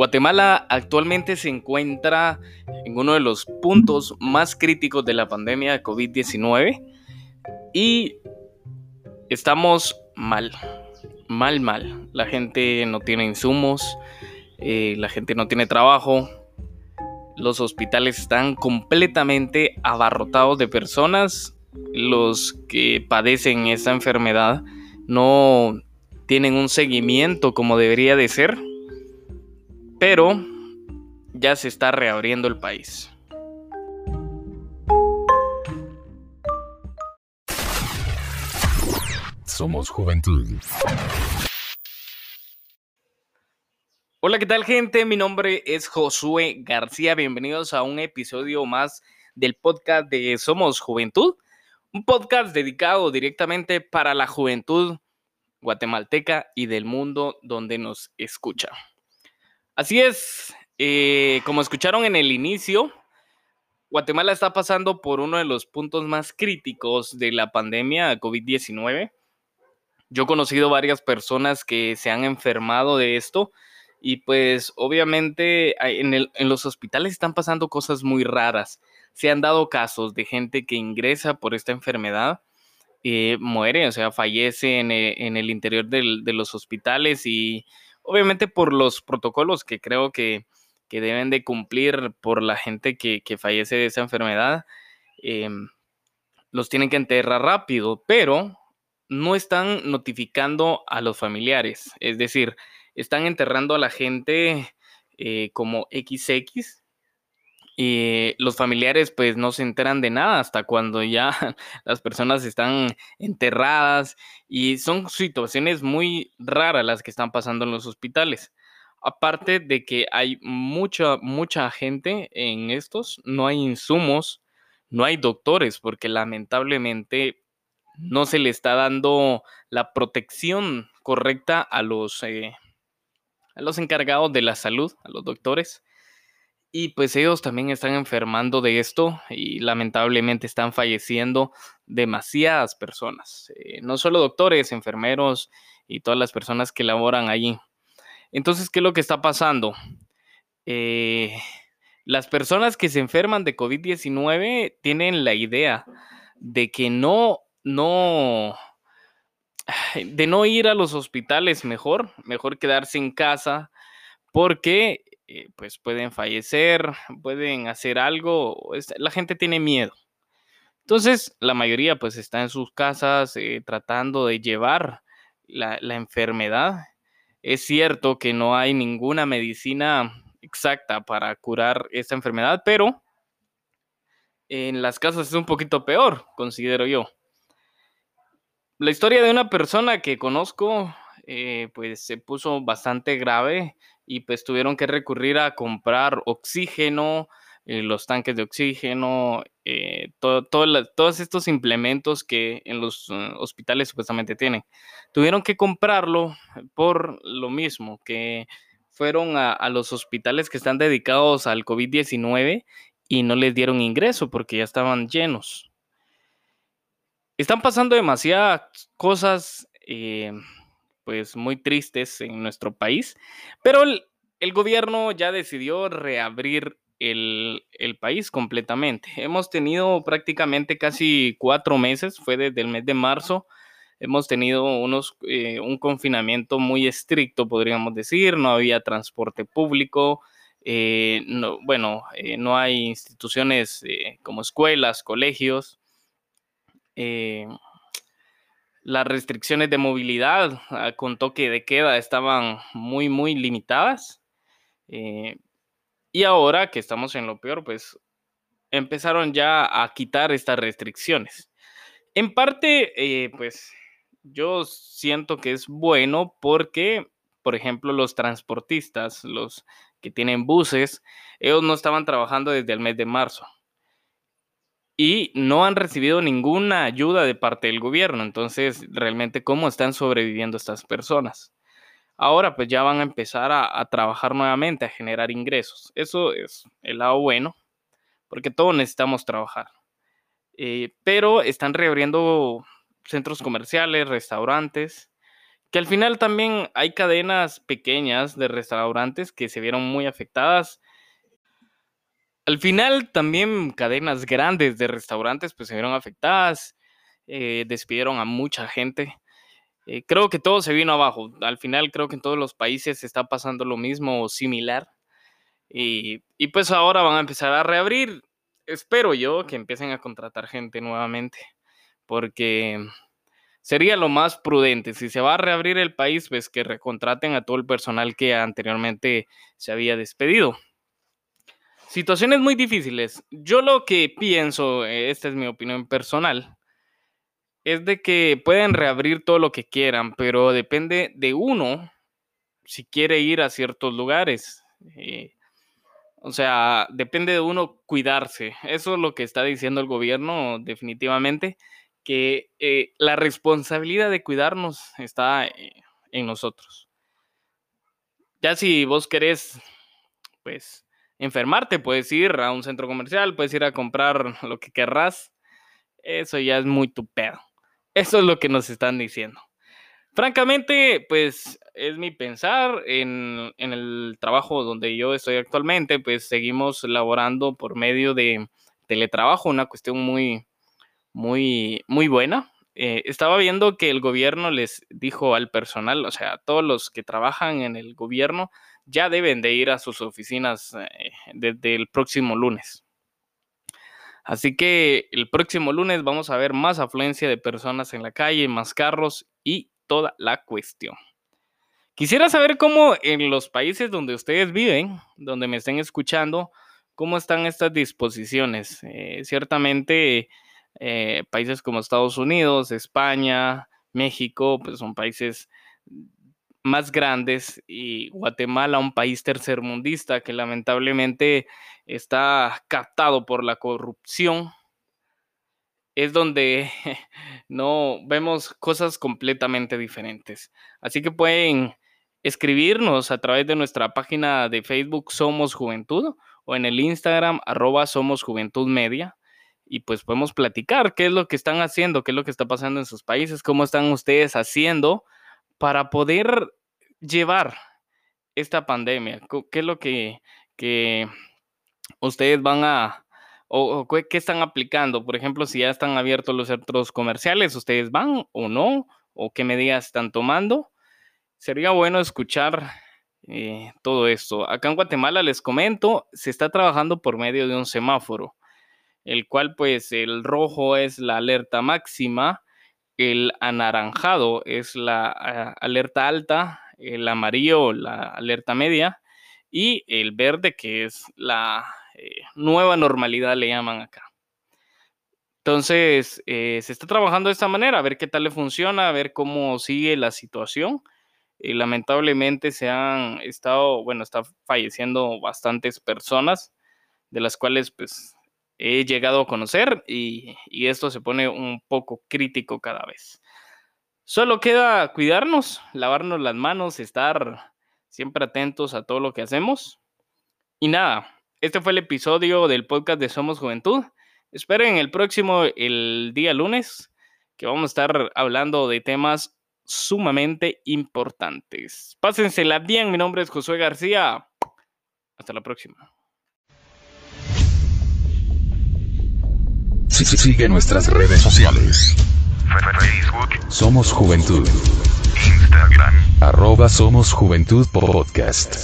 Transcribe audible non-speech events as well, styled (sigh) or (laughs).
Guatemala actualmente se encuentra en uno de los puntos más críticos de la pandemia de COVID-19 y estamos mal, mal, mal. La gente no tiene insumos, eh, la gente no tiene trabajo, los hospitales están completamente abarrotados de personas, los que padecen esta enfermedad no tienen un seguimiento como debería de ser pero ya se está reabriendo el país. Somos Juventud. Hola, ¿qué tal gente? Mi nombre es Josué García. Bienvenidos a un episodio más del podcast de Somos Juventud. Un podcast dedicado directamente para la juventud guatemalteca y del mundo donde nos escucha. Así es, eh, como escucharon en el inicio, Guatemala está pasando por uno de los puntos más críticos de la pandemia COVID-19. Yo he conocido varias personas que se han enfermado de esto y pues obviamente en, los hospitales están pasando cosas muy raras. Se han dado casos de gente que ingresa por esta enfermedad, eh, muere, o sea, fallece en el, en el interior de los hospitales y obviamente por los protocolos que creo que, deben de cumplir por la gente que, fallece de esa enfermedad, em, los tienen que enterrar rápido, pero no están notificando a los familiares, es decir, están enterrando a la gente eh, como XX y los familiares pues no se enteran de nada hasta cuando ya (laughs) las personas están enterradas y son situaciones muy raras las que están pasando en los hospitales. Aparte de que hay mucha, mucha gente en estos, no hay insumos, no hay doctores, porque lamentablemente no se le está dando la protección correcta a los, eh, a los encargados de la salud, a los doctores. Y pues ellos también están enfermando de esto y lamentablemente están falleciendo demasiadas personas, eh, no solo doctores, enfermeros y todas las personas que laboran allí. Entonces, ¿qué es lo que está pasando? Eh, las personas que se enferman de COVID-19 tienen la idea de que no, no, de no ir a los hospitales mejor, mejor quedarse en casa, porque eh, pues pueden fallecer, pueden hacer algo, la gente tiene miedo. Entonces, la mayoría pues está en sus casas eh, tratando de llevar la, enfermedad. Es cierto que no hay ninguna medicina exacta para curar esta enfermedad, pero en las casas es un poquito peor, considero yo. La historia de una persona que conozco, eh, pues se puso bastante grave y pues tuvieron que recurrir a comprar oxígeno, eh, los tanques de oxígeno, eh, todos estos implementos que en los hospitales supuestamente tienen. Tuvieron que comprarlo por lo mismo, que fueron a, a los hospitales que están dedicados al COVID-19 y no les dieron ingreso porque ya estaban llenos. Están pasando demasiadas cosas pues muy tristes en nuestro país, pero el, gobierno ya decidió reabrir el, país completamente. Hemos tenido prácticamente casi cuatro meses, fue desde el mes de marzo, hemos tenido unos, eh, un confinamiento muy estricto, podríamos decir, no había transporte público, eh, no, bueno, eh, no hay instituciones como escuelas, colegios las restricciones de movilidad ah, con toque de queda estaban muy, muy limitadas. Eh, y ahora que estamos en lo peor, pues empezaron ya a quitar estas restricciones. En parte, eh, pues yo siento que es bueno porque, por ejemplo, los transportistas, los que tienen buses, ellos no estaban trabajando desde el mes de marzo y no han recibido ninguna ayuda de parte del gobierno. Entonces, realmente, ¿cómo están sobreviviendo estas personas? Ahora, pues ya van a empezar a, trabajar nuevamente, a generar ingresos. Eso es el lado bueno, porque todos necesitamos trabajar. Eh, pero están reabriendo centros comerciales, restaurantes, que al final también hay cadenas pequeñas de restaurantes que se vieron muy afectadas. Al final también cadenas grandes de restaurantes pues se vieron afectadas, eh, despidieron a mucha gente. Eh, creo que todo se vino abajo. Al final creo que en todos los países está pasando lo mismo o similar. Y, y pues ahora van a empezar a reabrir. Espero yo que empiecen a contratar gente nuevamente. Porque sería lo más prudente. Si se va a reabrir el país, pues que recontraten a todo el personal que anteriormente se había despedido. Situaciones muy difíciles. Yo lo que pienso, eh, esta es mi opinión personal, es de que pueden reabrir todo lo que quieran, pero depende de uno si quiere ir a ciertos lugares. Eh, o sea, depende de uno cuidarse. Eso es lo que está diciendo el gobierno definitivamente que eh, la responsabilidad de cuidarnos está en nosotros. Ya si vos querés, pues, enfermarte, puedes ir a un centro comercial, puedes ir a comprar (laughs) lo que querrás. Eso ya es muy tu pedo. Eso es lo que nos están diciendo. Francamente, pues es mi pensar en, en, el trabajo donde yo estoy actualmente, pues seguimos laborando por medio de teletrabajo, una cuestión muy, muy, muy buena. Eh, estaba viendo que el gobierno les dijo al personal, o sea, todos los que trabajan en el gobierno ya deben de ir a sus oficinas eh, desde el próximo lunes. Así que el próximo lunes vamos a ver más afluencia de personas en la calle, más carros y toda la cuestión. Quisiera saber cómo en los países donde ustedes viven, donde me estén escuchando, cómo están estas disposiciones. Eh, ciertamente eh, países como Estados Unidos, España, México, pues son países más grandes y Guatemala, un país tercermundista que lamentablemente está captado por la corrupción, es donde (laughs) no vemos cosas completamente diferentes. Así que pueden escribirnos a través de nuestra página de Facebook Somos Juventud o en el Instagram arroba Somos Juventud Media y pues podemos platicar qué es lo que están haciendo, qué es lo que está pasando en sus países, cómo están ustedes haciendo para poder llevar esta pandemia, qué es lo que, ustedes van a, o, qué están aplicando, por ejemplo, si ya están abiertos los centros comerciales, ustedes van o no, o qué medidas están tomando. Sería bueno escuchar eh, todo esto. Acá en Guatemala les comento, se está trabajando por medio de un semáforo el cual pues el rojo es la alerta máxima, el anaranjado es la ah, alerta alta, el amarillo la alerta media y el verde que es la eh, nueva normalidad le llaman acá. Entonces, eh, se está trabajando de esta manera, a ver qué tal le funciona, a ver cómo sigue la situación. y lamentablemente se han estado, bueno, está falleciendo bastantes personas, de las cuales pues he llegado a conocer y, esto se pone un poco crítico cada vez. Solo queda cuidarnos, lavarnos las manos, estar siempre atentos a todo lo que hacemos. Y nada, este fue el episodio del podcast de Somos Juventud. Esperen el próximo, el día lunes, que vamos a estar hablando de temas sumamente importantes. Pásensela bien, mi nombre es Josué García. Hasta la próxima. Sigue nuestras redes sociales. Facebook. Somos Juventud. Instagram. Arroba Somos Juventud Podcast.